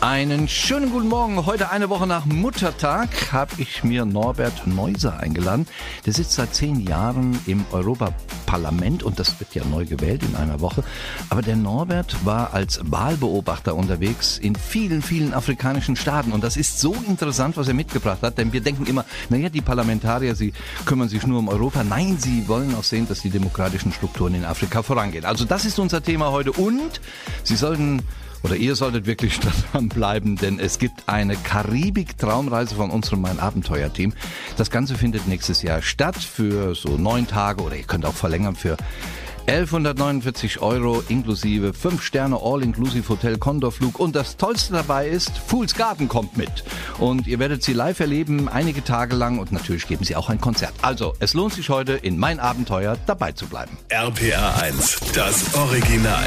Einen schönen guten Morgen. Heute eine Woche nach Muttertag habe ich mir Norbert Neuser eingeladen. Der sitzt seit zehn Jahren im Europaparlament und das wird ja neu gewählt in einer Woche. Aber der Norbert war als Wahlbeobachter unterwegs in vielen, vielen afrikanischen Staaten und das ist so interessant, was er mitgebracht hat, denn wir denken immer, naja, die Parlamentarier, sie kümmern sich nur um Europa. Nein, sie wollen auch sehen, dass die demokratischen Strukturen in Afrika vorangehen. Also das ist unser Thema heute und Sie sollten oder ihr solltet wirklich dranbleiben, denn es gibt eine Karibik-Traumreise von unserem Mein Abenteuer-Team. Das Ganze findet nächstes Jahr statt für so neun Tage oder ihr könnt auch verlängern für 1149 Euro inklusive 5 Sterne All-Inclusive Hotel Condorflug und das Tollste dabei ist, Fools Garden kommt mit und ihr werdet sie live erleben, einige Tage lang und natürlich geben sie auch ein Konzert. Also, es lohnt sich heute in Mein Abenteuer dabei zu bleiben. RPR 1, das Original.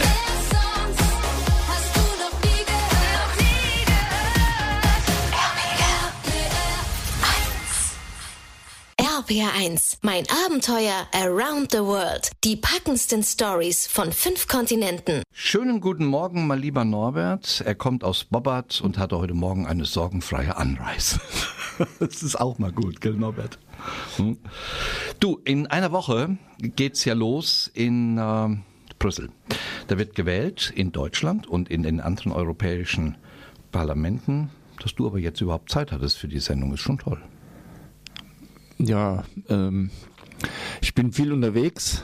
RPR 1, mein Abenteuer Around the World. Die packendsten Stories von fünf Kontinenten. Schönen guten Morgen, mein lieber Norbert. Er kommt aus Bobbart und hatte heute Morgen eine sorgenfreie Anreise. das ist auch mal gut, gell, Norbert? Hm? Du, in einer Woche geht's ja los in äh, Brüssel. Da wird gewählt in Deutschland und in den anderen europäischen Parlamenten. Dass du aber jetzt überhaupt Zeit hattest für die Sendung, ist schon toll. Ja, ähm, ich bin viel unterwegs,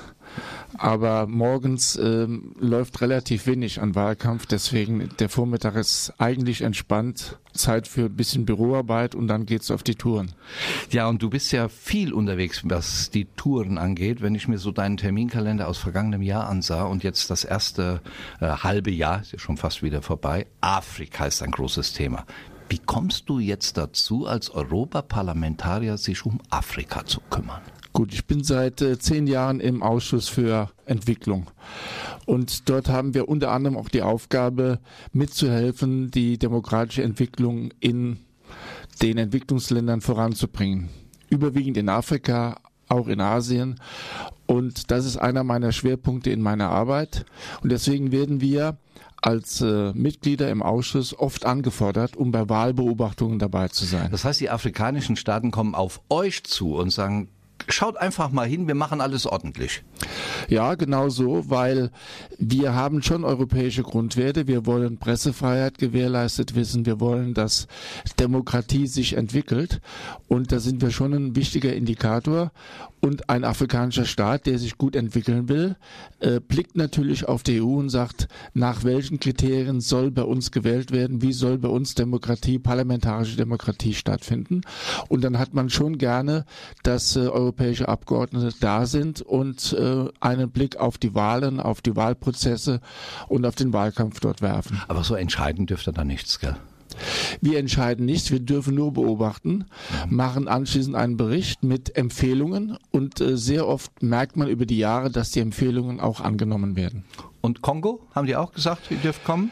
aber morgens ähm, läuft relativ wenig an Wahlkampf, deswegen der Vormittag ist eigentlich entspannt, Zeit für ein bisschen Büroarbeit und dann geht's auf die Touren. Ja, und du bist ja viel unterwegs, was die Touren angeht. Wenn ich mir so deinen Terminkalender aus vergangenem Jahr ansah und jetzt das erste äh, halbe Jahr, ist ja schon fast wieder vorbei, Afrika ist ein großes Thema. Wie kommst du jetzt dazu, als Europaparlamentarier sich um Afrika zu kümmern? Gut, ich bin seit äh, zehn Jahren im Ausschuss für Entwicklung. Und dort haben wir unter anderem auch die Aufgabe, mitzuhelfen, die demokratische Entwicklung in den Entwicklungsländern voranzubringen. Überwiegend in Afrika, auch in Asien. Und das ist einer meiner Schwerpunkte in meiner Arbeit. Und deswegen werden wir als äh, Mitglieder im Ausschuss oft angefordert, um bei Wahlbeobachtungen dabei zu sein. Das heißt, die afrikanischen Staaten kommen auf euch zu und sagen, schaut einfach mal hin, wir machen alles ordentlich. Ja, genau so, weil wir haben schon europäische Grundwerte. Wir wollen Pressefreiheit gewährleistet wissen. Wir wollen, dass Demokratie sich entwickelt. Und da sind wir schon ein wichtiger Indikator. Und ein afrikanischer Staat, der sich gut entwickeln will, äh, blickt natürlich auf die EU und sagt, nach welchen Kriterien soll bei uns gewählt werden? Wie soll bei uns Demokratie, parlamentarische Demokratie stattfinden? Und dann hat man schon gerne, dass äh, europäische Abgeordnete da sind und äh, einen Blick auf die Wahlen, auf die Wahlprozesse und auf den Wahlkampf dort werfen. Aber so entscheiden dürfte da nichts, gell? Wir entscheiden nichts, wir dürfen nur beobachten, machen anschließend einen Bericht mit Empfehlungen und äh, sehr oft merkt man über die Jahre, dass die Empfehlungen auch angenommen werden. Und Kongo, haben die auch gesagt, ihr dürft kommen?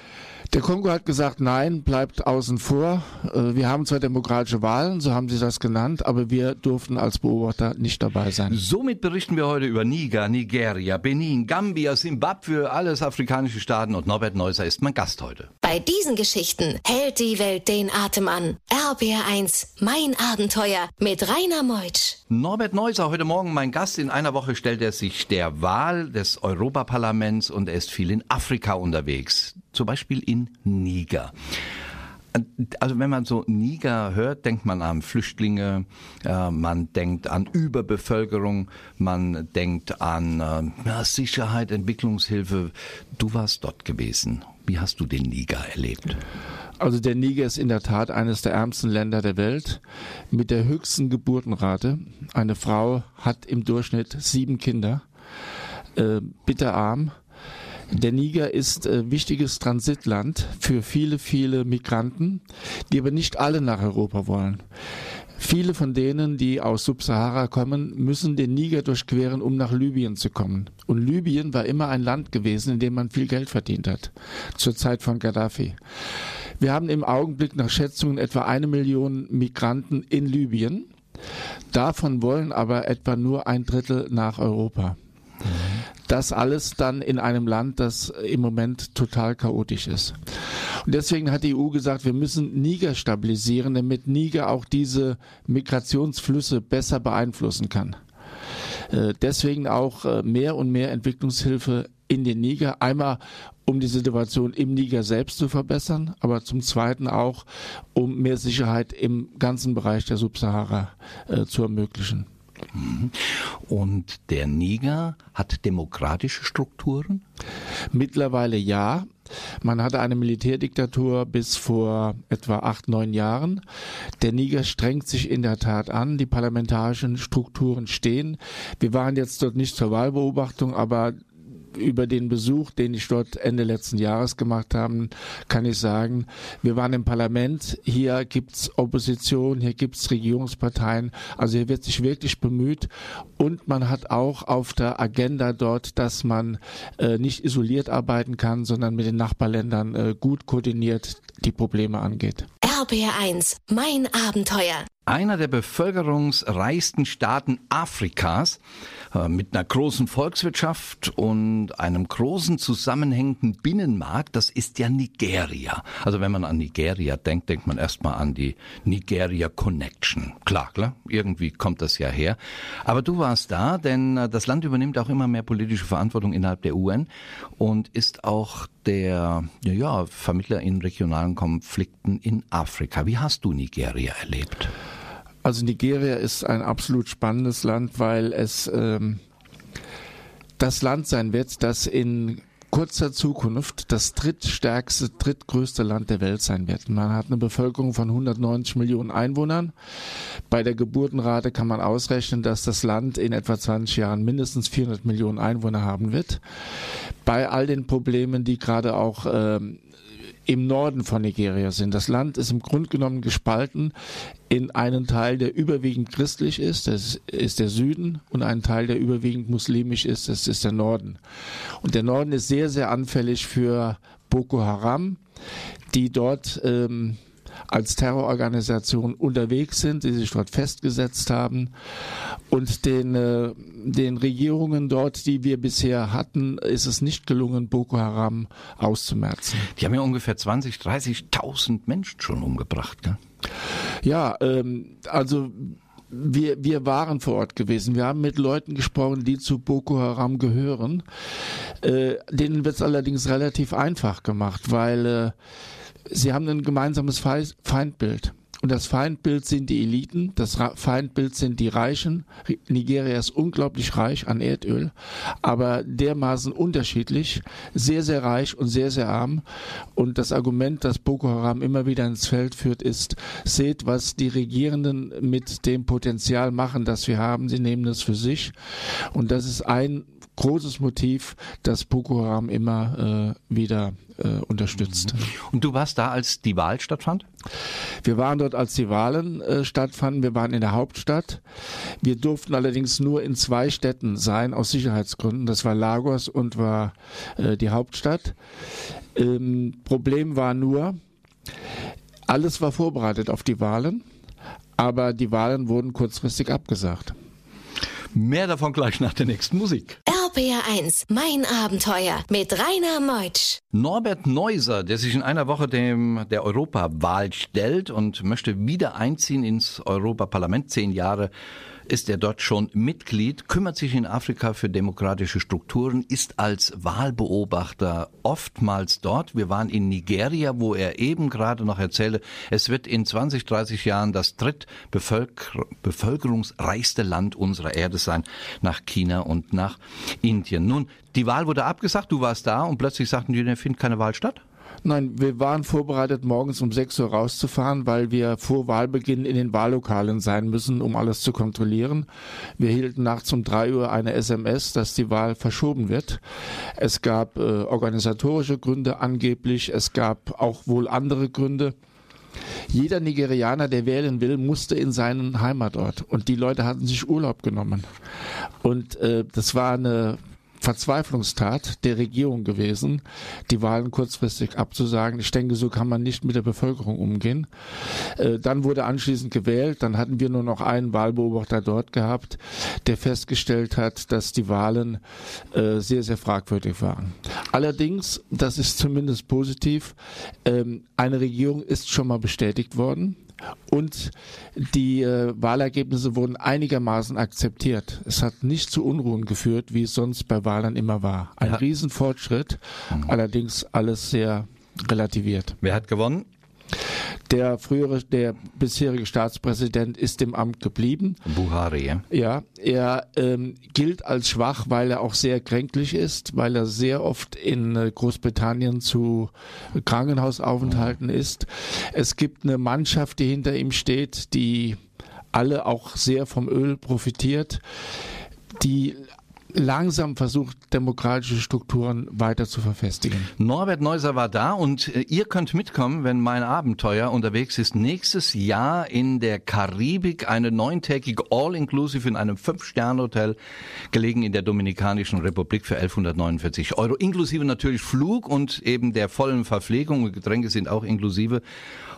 Der Kongo hat gesagt, nein, bleibt außen vor. Äh, wir haben zwar demokratische Wahlen, so haben sie das genannt, aber wir durften als Beobachter nicht dabei sein. Somit berichten wir heute über Niger, Nigeria, Benin, Gambia, Simbabwe, alles afrikanische Staaten und Norbert Neuser ist mein Gast heute. Bei diesen Geschichten hält die Welt den Atem an. RBR1, mein Abenteuer mit Rainer Meutsch. Norbert Neuser, heute Morgen mein Gast. In einer Woche stellt er sich der Wahl des Europaparlaments und er ist viel in Afrika unterwegs zum Beispiel in Niger. Also wenn man so Niger hört, denkt man an Flüchtlinge, äh, man denkt an Überbevölkerung, man denkt an äh, Sicherheit, Entwicklungshilfe. Du warst dort gewesen. Wie hast du den Niger erlebt? Also der Niger ist in der Tat eines der ärmsten Länder der Welt mit der höchsten Geburtenrate. Eine Frau hat im Durchschnitt sieben Kinder, äh, bitterarm. Der Niger ist äh, wichtiges Transitland für viele, viele Migranten, die aber nicht alle nach Europa wollen. Viele von denen, die aus Subsahara kommen, müssen den Niger durchqueren, um nach Libyen zu kommen. Und Libyen war immer ein Land gewesen, in dem man viel Geld verdient hat, zur Zeit von Gaddafi. Wir haben im Augenblick nach Schätzungen etwa eine Million Migranten in Libyen. Davon wollen aber etwa nur ein Drittel nach Europa. Das alles dann in einem Land, das im Moment total chaotisch ist. Und deswegen hat die EU gesagt, wir müssen Niger stabilisieren, damit Niger auch diese Migrationsflüsse besser beeinflussen kann. Äh, deswegen auch äh, mehr und mehr Entwicklungshilfe in den Niger. Einmal, um die Situation im Niger selbst zu verbessern, aber zum Zweiten auch, um mehr Sicherheit im ganzen Bereich der Subsahara äh, zu ermöglichen. Mhm. Und der Niger hat demokratische Strukturen? Mittlerweile ja. Man hatte eine Militärdiktatur bis vor etwa acht, neun Jahren. Der Niger strengt sich in der Tat an. Die parlamentarischen Strukturen stehen. Wir waren jetzt dort nicht zur Wahlbeobachtung, aber über den Besuch, den ich dort Ende letzten Jahres gemacht habe, kann ich sagen, wir waren im Parlament, hier gibt's Opposition, hier gibt's Regierungsparteien, also hier wird sich wirklich bemüht und man hat auch auf der Agenda dort, dass man äh, nicht isoliert arbeiten kann, sondern mit den Nachbarländern äh, gut koordiniert die Probleme angeht. RBR1, mein Abenteuer. Einer der bevölkerungsreichsten Staaten Afrikas äh, mit einer großen Volkswirtschaft und einem großen zusammenhängenden Binnenmarkt, das ist ja Nigeria. Also wenn man an Nigeria denkt, denkt man erstmal an die Nigeria Connection. Klar, klar, irgendwie kommt das ja her. Aber du warst da, denn äh, das Land übernimmt auch immer mehr politische Verantwortung innerhalb der UN und ist auch der ja, ja, Vermittler in regionalen Konflikten in Afrika. Wie hast du Nigeria erlebt? Also Nigeria ist ein absolut spannendes Land, weil es ähm, das Land sein wird, das in kurzer Zukunft das drittstärkste, drittgrößte Land der Welt sein wird. Man hat eine Bevölkerung von 190 Millionen Einwohnern. Bei der Geburtenrate kann man ausrechnen, dass das Land in etwa 20 Jahren mindestens 400 Millionen Einwohner haben wird. Bei all den Problemen, die gerade auch ähm, im Norden von Nigeria sind. Das Land ist im Grunde genommen gespalten in einen Teil, der überwiegend christlich ist, das ist der Süden, und einen Teil, der überwiegend muslimisch ist, das ist der Norden. Und der Norden ist sehr, sehr anfällig für Boko Haram, die dort ähm, als Terrororganisation unterwegs sind, die sich dort festgesetzt haben. Und den, äh, den Regierungen dort, die wir bisher hatten, ist es nicht gelungen, Boko Haram auszumerzen. Die haben ja ungefähr 20, 30.000 Menschen schon umgebracht. Gell? Ja, ähm, also wir, wir waren vor Ort gewesen. Wir haben mit Leuten gesprochen, die zu Boko Haram gehören. Äh, denen wird es allerdings relativ einfach gemacht, weil äh, sie haben ein gemeinsames Feindbild. Und das Feindbild sind die Eliten, das Feindbild sind die Reichen. Nigeria ist unglaublich reich an Erdöl, aber dermaßen unterschiedlich, sehr, sehr reich und sehr, sehr arm. Und das Argument, das Boko Haram immer wieder ins Feld führt, ist, seht, was die Regierenden mit dem Potenzial machen, das wir haben. Sie nehmen es für sich. Und das ist ein großes Motiv, das Boko Haram immer äh, wieder äh, unterstützt. Mhm. Und du warst da, als die Wahl stattfand? Wir waren dort, als die Wahlen äh, stattfanden. Wir waren in der Hauptstadt. Wir durften allerdings nur in zwei Städten sein, aus Sicherheitsgründen. Das war Lagos und war äh, die Hauptstadt. Ähm, Problem war nur, alles war vorbereitet auf die Wahlen, aber die Wahlen wurden kurzfristig abgesagt. Mehr davon gleich nach der nächsten Musik. RPR1, mein Abenteuer mit Rainer Meutsch. Norbert Neuser, der sich in einer Woche dem, der Europawahl stellt und möchte wieder einziehen ins Europaparlament, zehn Jahre ist er dort schon Mitglied, kümmert sich in Afrika für demokratische Strukturen, ist als Wahlbeobachter oftmals dort. Wir waren in Nigeria, wo er eben gerade noch erzähle, es wird in 20, 30 Jahren das drittbevölkerungsreichste Land unserer Erde sein, nach China und nach Indien. Nun, die Wahl wurde abgesagt, du warst da und plötzlich sagten die, ne, findet keine Wahl statt? Nein, wir waren vorbereitet, morgens um 6 Uhr rauszufahren, weil wir vor Wahlbeginn in den Wahllokalen sein müssen, um alles zu kontrollieren. Wir hielten nachts um 3 Uhr eine SMS, dass die Wahl verschoben wird. Es gab äh, organisatorische Gründe angeblich, es gab auch wohl andere Gründe. Jeder Nigerianer, der wählen will, musste in seinen Heimatort. Und die Leute hatten sich Urlaub genommen. Und äh, das war eine Verzweiflungstat der Regierung gewesen, die Wahlen kurzfristig abzusagen. Ich denke, so kann man nicht mit der Bevölkerung umgehen. Äh, dann wurde anschließend gewählt. Dann hatten wir nur noch einen Wahlbeobachter dort gehabt, der festgestellt hat, dass die Wahlen äh, sehr, sehr fragwürdig waren. Allerdings, das ist zumindest positiv, ähm, eine Regierung ist schon mal bestätigt worden und die äh, Wahlergebnisse wurden einigermaßen akzeptiert. Es hat nicht zu Unruhen geführt, wie es sonst bei Wahlen immer war. Ein ja. Riesenfortschritt, mhm. allerdings alles sehr relativiert. Wer hat gewonnen? Der frühere, der bisherige Staatspräsident ist im Amt geblieben. Buhari, ja. Ja, er ähm, gilt als schwach, weil er auch sehr kränklich ist, weil er sehr oft in äh, Großbritannien zu Krankenhausaufenthalten ist. Es gibt eine Mannschaft, die hinter ihm steht, die alle auch sehr vom Öl profitiert die langsam versucht, demokratische Strukturen weiter zu verfestigen. Norbert Neuser war da und äh, ihr könnt mitkommen, wenn mein Abenteuer unterwegs ist. Nächstes Jahr in der Karibik eine neuntägige All-Inclusive in einem Fünf-Sterne-Hotel, gelegen in der Dominikanischen Republik für 1149 Euro, inklusive natürlich Flug und eben der vollen Verpflegung. Getränke sind auch inklusive.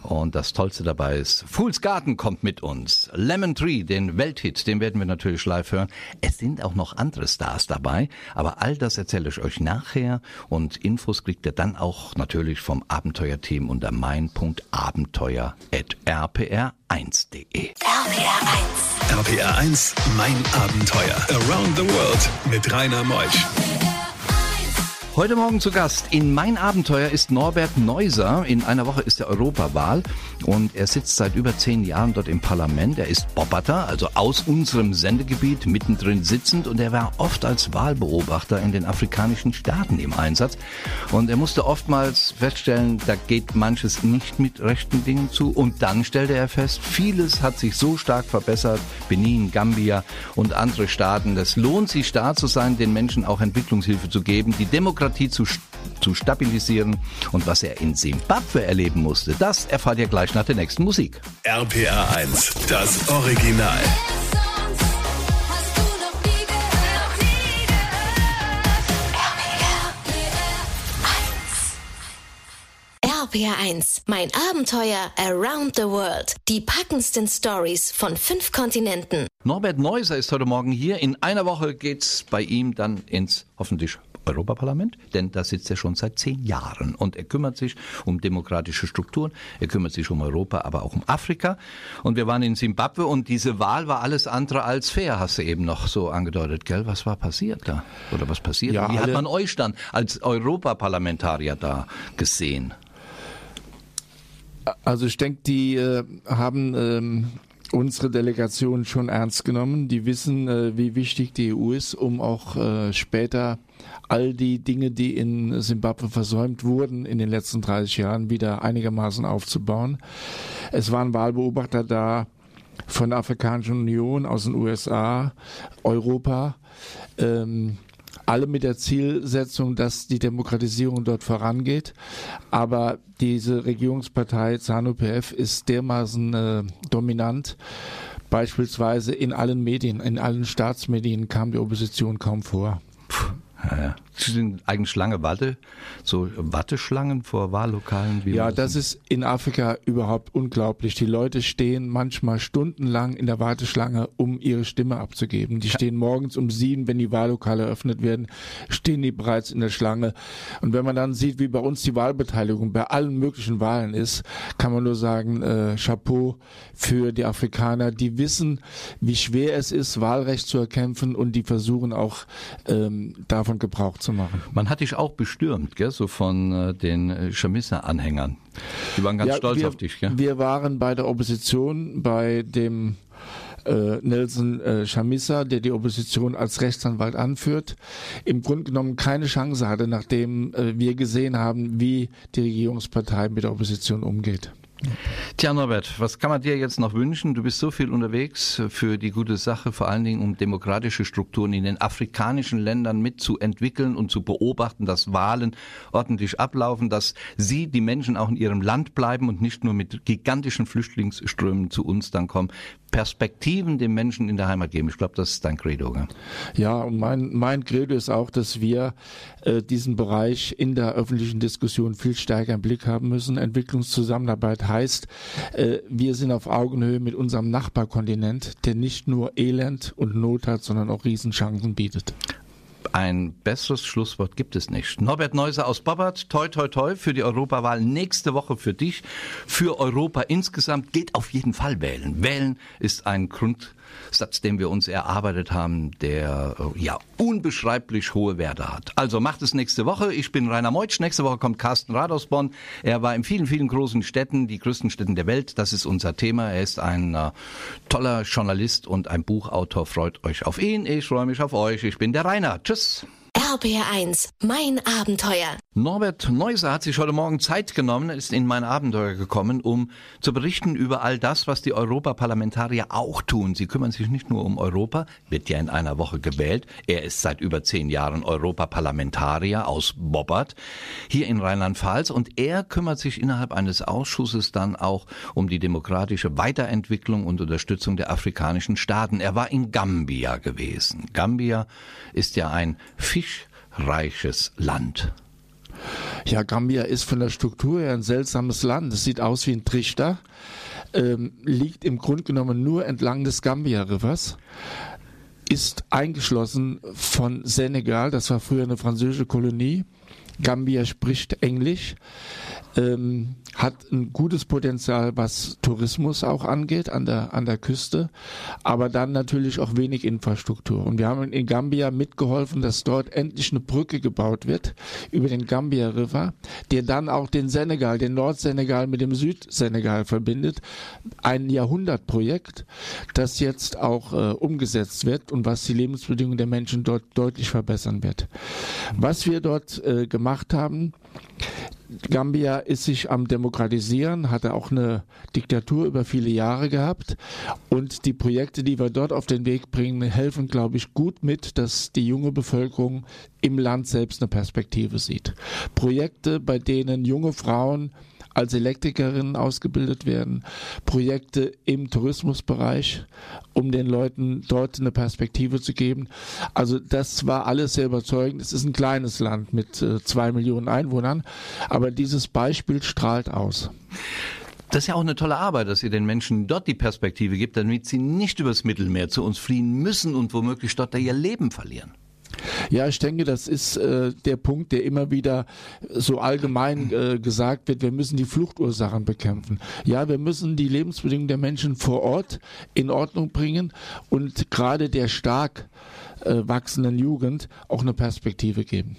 Und das Tollste dabei ist, Fools Garden kommt mit uns. Lemon Tree, den Welthit, den werden wir natürlich live hören. Es sind auch noch andere Stars dabei, aber all das erzähle ich euch nachher und Infos kriegt ihr dann auch natürlich vom Abenteuerteam unter mein.abenteuer.rpr1.de. RPR1. RPR1, mein Abenteuer. Around the World mit Rainer Meusch. Heute Morgen zu Gast in Mein Abenteuer ist Norbert Neuser. In einer Woche ist der Europawahl und er sitzt seit über zehn Jahren dort im Parlament. Er ist Bobbatter, also aus unserem Sendegebiet mittendrin sitzend und er war oft als Wahlbeobachter in den afrikanischen Staaten im Einsatz. Und er musste oftmals feststellen, da geht manches nicht mit rechten Dingen zu. Und dann stellte er fest, vieles hat sich so stark verbessert. Benin, Gambia und andere Staaten. Es lohnt sich, da zu sein, den Menschen auch Entwicklungshilfe zu geben. Die Demokratie Demokratie zu, zu stabilisieren. Und was er in Simbabwe erleben musste, das erfahrt ihr gleich nach der nächsten Musik. RPA 1, das Original. RPR1, mein Abenteuer Around the World. Die packendsten Stories von fünf Kontinenten. Norbert Neuser ist heute Morgen hier. In einer Woche geht's bei ihm dann ins hoffentlich Europaparlament, denn da sitzt er schon seit zehn Jahren und er kümmert sich um demokratische Strukturen, er kümmert sich um Europa, aber auch um Afrika. Und wir waren in Simbabwe und diese Wahl war alles andere als fair, hast du eben noch so angedeutet, gell? Was war passiert da? Oder was passiert? Ja, Wie hat man euch dann als Europaparlamentarier da gesehen? Also ich denke, die äh, haben ähm, unsere Delegation schon ernst genommen. Die wissen, äh, wie wichtig die EU ist, um auch äh, später all die Dinge, die in Simbabwe versäumt wurden, in den letzten 30 Jahren wieder einigermaßen aufzubauen. Es waren Wahlbeobachter da von der Afrikanischen Union, aus den USA, Europa. Ähm, alle mit der Zielsetzung, dass die Demokratisierung dort vorangeht. Aber diese Regierungspartei ZANU-PF ist dermaßen äh, dominant. Beispielsweise in allen Medien, in allen Staatsmedien kam die Opposition kaum vor. Puh. Ja, ja. sind eigentlich lange Warte, so Watteschlangen vor Wahllokalen. Wie ja, das ist in Afrika überhaupt unglaublich. Die Leute stehen manchmal stundenlang in der Warteschlange, um ihre Stimme abzugeben. Die stehen morgens um sieben, wenn die Wahllokale eröffnet werden, stehen die bereits in der Schlange. Und wenn man dann sieht, wie bei uns die Wahlbeteiligung bei allen möglichen Wahlen ist, kann man nur sagen, äh, Chapeau für die Afrikaner, die wissen, wie schwer es ist, Wahlrecht zu erkämpfen und die versuchen auch ähm, davon Gebrauch zu machen. Man hat dich auch bestürmt, gell, so von äh, den äh, Schamissa-Anhängern. Die waren ganz ja, stolz wir, auf dich, gell? Wir waren bei der Opposition, bei dem äh, Nelson äh, Chamissa, der die Opposition als Rechtsanwalt anführt, im Grunde genommen keine Chance hatte, nachdem äh, wir gesehen haben, wie die Regierungspartei mit der Opposition umgeht. Tja, Norbert, was kann man dir jetzt noch wünschen? Du bist so viel unterwegs für die gute Sache, vor allen Dingen um demokratische Strukturen in den afrikanischen Ländern mitzuentwickeln und zu beobachten, dass Wahlen ordentlich ablaufen, dass sie, die Menschen auch in ihrem Land bleiben und nicht nur mit gigantischen Flüchtlingsströmen zu uns dann kommen. Perspektiven den Menschen in der Heimat geben. Ich glaube, das ist dein Credo. Gell? Ja, und mein, mein Credo ist auch, dass wir äh, diesen Bereich in der öffentlichen Diskussion viel stärker im Blick haben müssen. Entwicklungszusammenarbeit heißt, äh, wir sind auf Augenhöhe mit unserem Nachbarkontinent, der nicht nur Elend und Not hat, sondern auch Riesenchancen bietet. Ein besseres Schlusswort gibt es nicht. Norbert Neuser aus Bobbert, toi toi toi für die Europawahl nächste Woche für dich, für Europa insgesamt. Geht auf jeden Fall wählen. Wählen ist ein Grund, Satz, den wir uns erarbeitet haben, der äh, ja unbeschreiblich hohe Werte hat. Also macht es nächste Woche. Ich bin Rainer Meutsch. Nächste Woche kommt Carsten Rath aus Bonn. Er war in vielen, vielen großen Städten, die größten Städten der Welt. Das ist unser Thema. Er ist ein äh, toller Journalist und ein Buchautor. Freut euch auf ihn. Ich freue mich auf euch. Ich bin der Rainer. Tschüss. RBR1, mein Abenteuer. Norbert Neuser hat sich heute Morgen Zeit genommen, ist in mein Abenteuer gekommen, um zu berichten über all das, was die Europaparlamentarier auch tun. Sie kümmern sich nicht nur um Europa, wird ja in einer Woche gewählt. Er ist seit über zehn Jahren Europaparlamentarier aus Bobbert hier in Rheinland-Pfalz und er kümmert sich innerhalb eines Ausschusses dann auch um die demokratische Weiterentwicklung und Unterstützung der afrikanischen Staaten. Er war in Gambia gewesen. Gambia ist ja ein fischreiches Land. Ja, Gambia ist von der Struktur her ein seltsames Land. Es sieht aus wie ein Trichter, ähm, liegt im Grunde genommen nur entlang des Gambia Rivers, ist eingeschlossen von Senegal, das war früher eine französische Kolonie. Gambia spricht Englisch ähm, hat ein gutes Potenzial, was Tourismus auch angeht an der, an der Küste, aber dann natürlich auch wenig Infrastruktur. Und wir haben in Gambia mitgeholfen, dass dort endlich eine Brücke gebaut wird über den Gambia River, der dann auch den Senegal, den Nordsenegal mit dem Südsenegal verbindet. Ein Jahrhundertprojekt, das jetzt auch äh, umgesetzt wird und was die Lebensbedingungen der Menschen dort deutlich verbessern wird. Was wir dort äh, gemacht haben, Gambia ist sich am Demokratisieren, hatte auch eine Diktatur über viele Jahre gehabt. Und die Projekte, die wir dort auf den Weg bringen, helfen, glaube ich, gut mit, dass die junge Bevölkerung im Land selbst eine Perspektive sieht. Projekte, bei denen junge Frauen als Elektrikerinnen ausgebildet werden, Projekte im Tourismusbereich, um den Leuten dort eine Perspektive zu geben. Also das war alles sehr überzeugend. Es ist ein kleines Land mit äh, zwei Millionen Einwohnern, aber dieses Beispiel strahlt aus. Das ist ja auch eine tolle Arbeit, dass ihr den Menschen dort die Perspektive gibt, damit sie nicht übers Mittelmeer zu uns fliehen müssen und womöglich dort ihr Leben verlieren. Ja, ich denke, das ist äh, der Punkt, der immer wieder so allgemein äh, gesagt wird. Wir müssen die Fluchtursachen bekämpfen. Ja, wir müssen die Lebensbedingungen der Menschen vor Ort in Ordnung bringen und gerade der stark wachsenden Jugend auch eine Perspektive geben.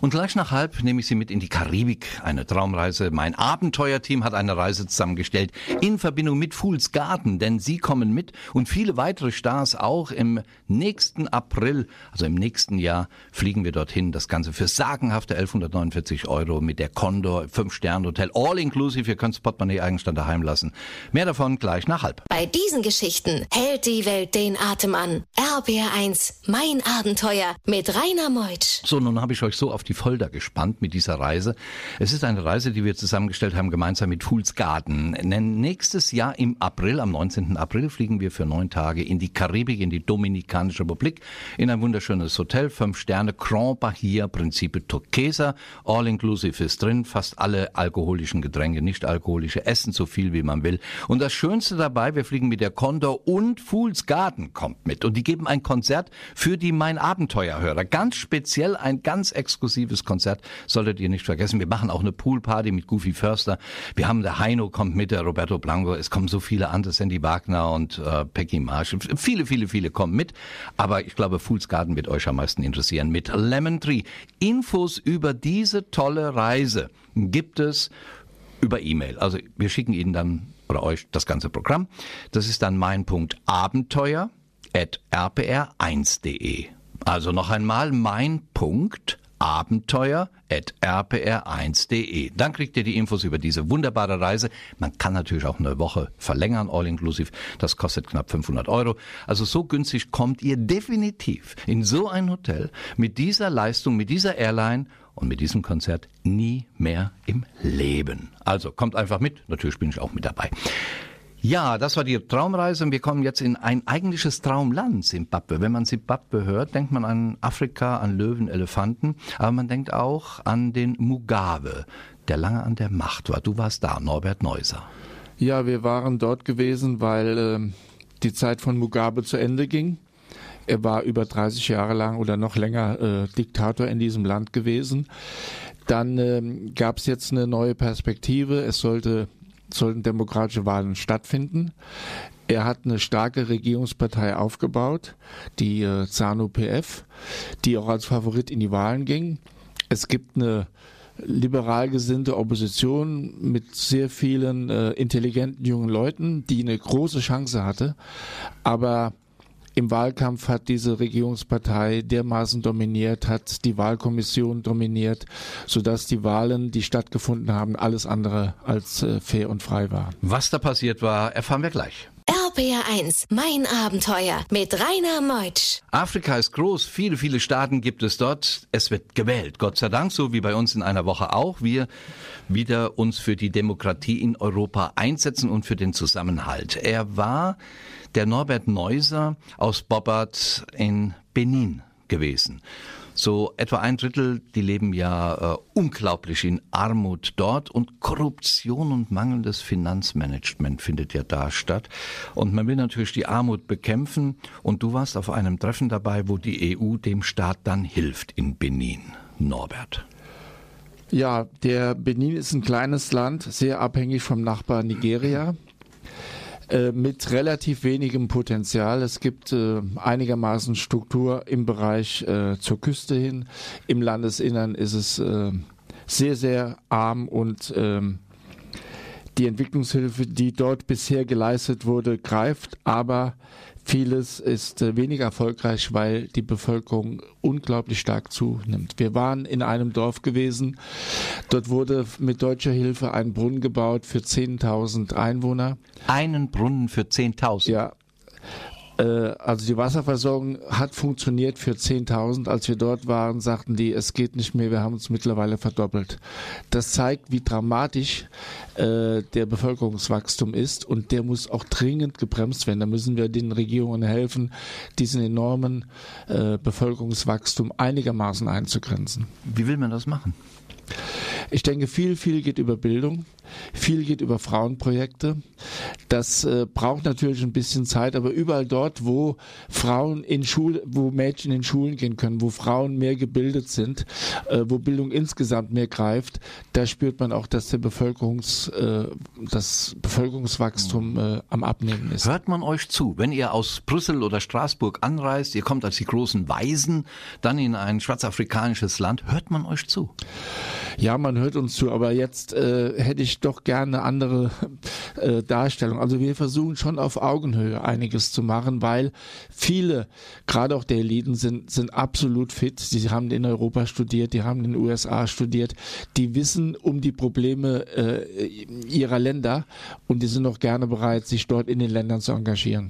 Und gleich nach halb nehme ich Sie mit in die Karibik, eine Traumreise. Mein Abenteuerteam hat eine Reise zusammengestellt in Verbindung mit Fools Garden, denn Sie kommen mit und viele weitere Stars auch. Im nächsten April, also im nächsten Jahr, fliegen wir dorthin. Das Ganze für sagenhafte 1149 Euro mit der Condor 5-Sterne-Hotel, all inclusive. Ihr könnt das Portemonnaie-Eigenstand daheim lassen. Mehr davon gleich nach halb. Bei diesen Geschichten hält die Welt den Atem an. RBR1 mein Abenteuer mit Rainer Meutsch. So, nun habe ich euch so auf die Folter gespannt mit dieser Reise. Es ist eine Reise, die wir zusammengestellt haben, gemeinsam mit Fools Garden. Nächstes Jahr im April, am 19. April, fliegen wir für neun Tage in die Karibik, in die Dominikanische Republik, in ein wunderschönes Hotel, fünf Sterne, Grand Bahia, Principe Turquesa. All inclusive ist drin, fast alle alkoholischen Getränke, nicht alkoholische, essen so viel wie man will. Und das Schönste dabei, wir fliegen mit der Condor und Fools Garden kommt mit. Und die geben ein Konzert für die Mein Abenteuerhörer. Ganz speziell ein ganz exklusives Konzert, solltet ihr nicht vergessen. Wir machen auch eine Poolparty mit Goofy Förster. Wir haben der Heino kommt mit, der Roberto Blanco, es kommen so viele andere, Sandy Wagner und äh, Peggy Marsh. Viele, viele, viele kommen mit. Aber ich glaube, Fools Garden wird euch am meisten interessieren mit Lemon Tree. Infos über diese tolle Reise gibt es über E-Mail. Also wir schicken Ihnen dann oder euch das ganze Programm. Das ist dann mein Punkt Abenteuer rpr1.de. Also noch einmal mein Punkt abenteuer.rpr1.de. Dann kriegt ihr die Infos über diese wunderbare Reise. Man kann natürlich auch eine Woche verlängern, all inclusive. Das kostet knapp 500 Euro. Also so günstig kommt ihr definitiv in so ein Hotel mit dieser Leistung, mit dieser Airline und mit diesem Konzert nie mehr im Leben. Also kommt einfach mit. Natürlich bin ich auch mit dabei. Ja, das war die Traumreise und wir kommen jetzt in ein eigentliches Traumland, Simbabwe. Wenn man Simbabwe hört, denkt man an Afrika, an Löwen, Elefanten, aber man denkt auch an den Mugabe, der lange an der Macht war. Du warst da, Norbert Neuser. Ja, wir waren dort gewesen, weil äh, die Zeit von Mugabe zu Ende ging. Er war über 30 Jahre lang oder noch länger äh, Diktator in diesem Land gewesen. Dann ähm, gab es jetzt eine neue Perspektive. Es sollte sollten demokratische Wahlen stattfinden. Er hat eine starke Regierungspartei aufgebaut, die äh, ZANU-PF, die auch als Favorit in die Wahlen ging. Es gibt eine liberal gesinnte Opposition mit sehr vielen äh, intelligenten jungen Leuten, die eine große Chance hatte. Aber im Wahlkampf hat diese Regierungspartei dermaßen dominiert, hat die Wahlkommission dominiert, sodass die Wahlen, die stattgefunden haben, alles andere als äh, fair und frei waren. Was da passiert war, erfahren wir gleich. RPR1, mein Abenteuer mit Rainer Meutsch. Afrika ist groß, viele, viele Staaten gibt es dort. Es wird gewählt, Gott sei Dank, so wie bei uns in einer Woche auch. Wir wieder uns für die Demokratie in Europa einsetzen und für den Zusammenhalt. Er war der Norbert Neuser aus Bobbart in Benin gewesen. So etwa ein Drittel, die leben ja äh, unglaublich in Armut dort und Korruption und mangelndes Finanzmanagement findet ja da statt. Und man will natürlich die Armut bekämpfen und du warst auf einem Treffen dabei, wo die EU dem Staat dann hilft in Benin. Norbert. Ja, der Benin ist ein kleines Land, sehr abhängig vom Nachbar Nigeria. Äh, mit relativ wenigem Potenzial. Es gibt äh, einigermaßen Struktur im Bereich äh, zur Küste hin. Im Landesinnern ist es äh, sehr, sehr arm und ähm, die Entwicklungshilfe, die dort bisher geleistet wurde, greift, aber Vieles ist äh, weniger erfolgreich, weil die Bevölkerung unglaublich stark zunimmt. Wir waren in einem Dorf gewesen. Dort wurde mit deutscher Hilfe ein Brunnen gebaut für 10.000 Einwohner. Einen Brunnen für 10.000? Ja. Äh, also die Wasserversorgung hat funktioniert für 10.000. Als wir dort waren, sagten die, es geht nicht mehr, wir haben uns mittlerweile verdoppelt. Das zeigt, wie dramatisch äh, der Bevölkerungswachstum ist und der muss auch dringend gebremst werden. Da müssen wir den Regierungen helfen, diesen enormen äh, Bevölkerungswachstum einigermaßen einzugrenzen. Wie will man das machen? Ich denke, viel, viel geht über Bildung, viel geht über Frauenprojekte. Das äh, braucht natürlich ein bisschen Zeit, aber überall dort, wo Frauen in Schule, wo Mädchen in Schulen gehen können, wo Frauen mehr gebildet sind, äh, wo Bildung insgesamt mehr greift, da spürt man auch, dass der Bevölkerungs, äh, das Bevölkerungswachstum äh, am Abnehmen ist. Hört man euch zu, wenn ihr aus Brüssel oder Straßburg anreist, ihr kommt als die großen Weisen dann in ein schwarzafrikanisches Land, hört man euch zu? Ja, man hört uns zu, aber jetzt äh, hätte doch gerne eine andere äh, Darstellung. Also wir versuchen schon auf Augenhöhe einiges zu machen, weil viele, gerade auch der Eliten, sind, sind absolut fit. Sie haben in Europa studiert, die haben in den USA studiert, die wissen um die Probleme äh, ihrer Länder und die sind auch gerne bereit, sich dort in den Ländern zu engagieren.